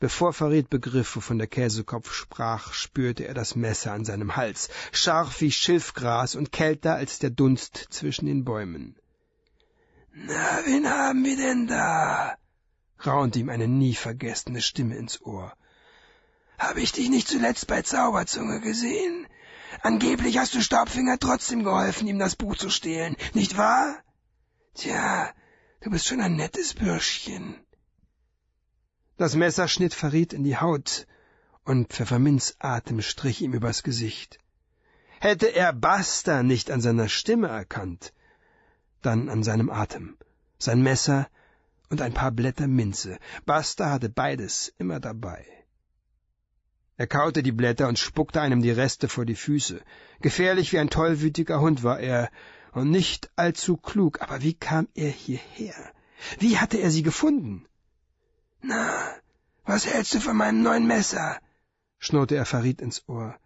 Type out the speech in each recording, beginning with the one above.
Bevor Farid begriff, wovon der Käsekopf sprach, spürte er das Messer an seinem Hals, scharf wie Schilfgras und kälter als der Dunst zwischen den Bäumen. Na, wen haben wir denn da? raunte ihm eine nie vergessene Stimme ins Ohr. Habe ich dich nicht zuletzt bei Zauberzunge gesehen? Angeblich hast du Staubfinger trotzdem geholfen, ihm das Buch zu stehlen, nicht wahr? Tja, du bist schon ein nettes Bürschchen. Das Messer schnitt Farid in die Haut, und Pfefferminzatem strich ihm übers Gesicht. Hätte er Basta nicht an seiner Stimme erkannt, dann an seinem Atem, sein Messer und ein paar Blätter Minze. Basta hatte beides immer dabei. Er kaute die Blätter und spuckte einem die Reste vor die Füße. Gefährlich wie ein tollwütiger Hund war er, und nicht allzu klug, aber wie kam er hierher? Wie hatte er sie gefunden? Na, was hältst du von meinem neuen Messer? schnurrte er Farid ins Ohr.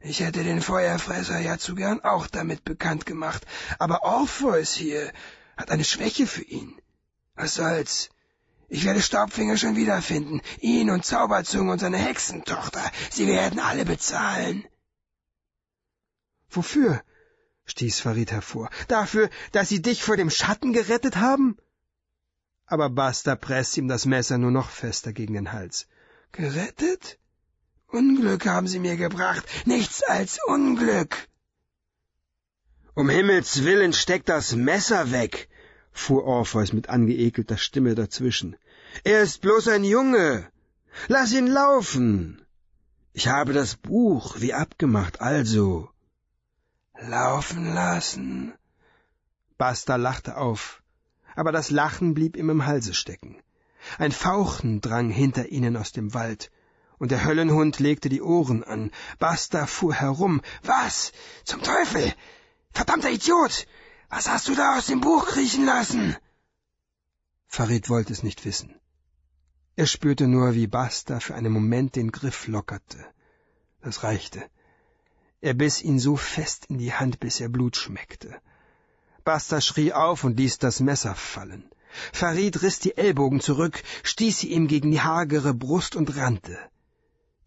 Ich hätte den Feuerfresser ja zu gern auch damit bekannt gemacht, aber Orpheus hier hat eine Schwäche für ihn. Was soll's? Ich werde Staubfinger schon wiederfinden, ihn und Zauberzunge und seine Hexentochter. Sie werden alle bezahlen. Wofür? stieß Farid hervor. Dafür, dass sie dich vor dem Schatten gerettet haben? Aber Basta presste ihm das Messer nur noch fester gegen den Hals. Gerettet? Unglück haben Sie mir gebracht, nichts als Unglück. Um Himmels willen steck das Messer weg, fuhr Orpheus mit angeekelter Stimme dazwischen. Er ist bloß ein Junge. Lass ihn laufen. Ich habe das Buch wie abgemacht, also. Laufen lassen? Basta lachte auf aber das Lachen blieb ihm im Halse stecken. Ein Fauchen drang hinter ihnen aus dem Wald, und der Höllenhund legte die Ohren an. Basta fuhr herum. Was? Zum Teufel! Verdammter Idiot! Was hast du da aus dem Buch kriechen lassen? Farid wollte es nicht wissen. Er spürte nur, wie Basta für einen Moment den Griff lockerte. Das reichte. Er biss ihn so fest in die Hand, bis er Blut schmeckte. Basta schrie auf und ließ das Messer fallen. Farid riss die Ellbogen zurück, stieß sie ihm gegen die hagere Brust und rannte.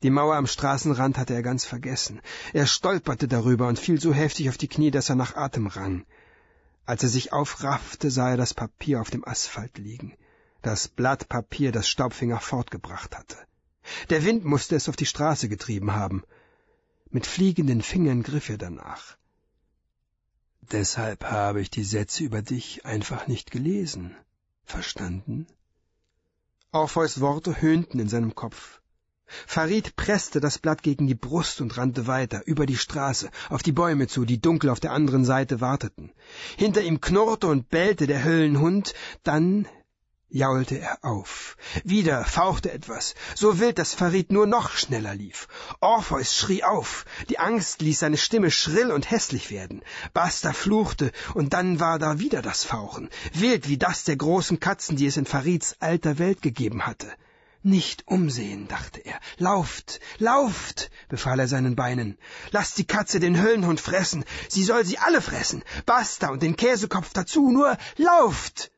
Die Mauer am Straßenrand hatte er ganz vergessen. Er stolperte darüber und fiel so heftig auf die Knie, dass er nach Atem rang. Als er sich aufraffte, sah er das Papier auf dem Asphalt liegen. Das Blatt Papier, das Staubfinger fortgebracht hatte. Der Wind musste es auf die Straße getrieben haben. Mit fliegenden Fingern griff er danach. Deshalb habe ich die Sätze über dich einfach nicht gelesen. Verstanden? Orpheus Worte höhnten in seinem Kopf. Farid presste das Blatt gegen die Brust und rannte weiter, über die Straße, auf die Bäume zu, die dunkel auf der anderen Seite warteten. Hinter ihm knurrte und bellte der Höllenhund, dann jaulte er auf. Wieder fauchte etwas, so wild, dass Farid nur noch schneller lief. Orpheus schrie auf, die Angst ließ seine Stimme schrill und hässlich werden. Basta fluchte, und dann war da wieder das Fauchen, wild wie das der großen Katzen, die es in Farids alter Welt gegeben hatte. Nicht umsehen, dachte er. Lauft, lauft, befahl er seinen Beinen. Lasst die Katze den Höllenhund fressen, sie soll sie alle fressen, Basta und den Käsekopf dazu, nur lauft!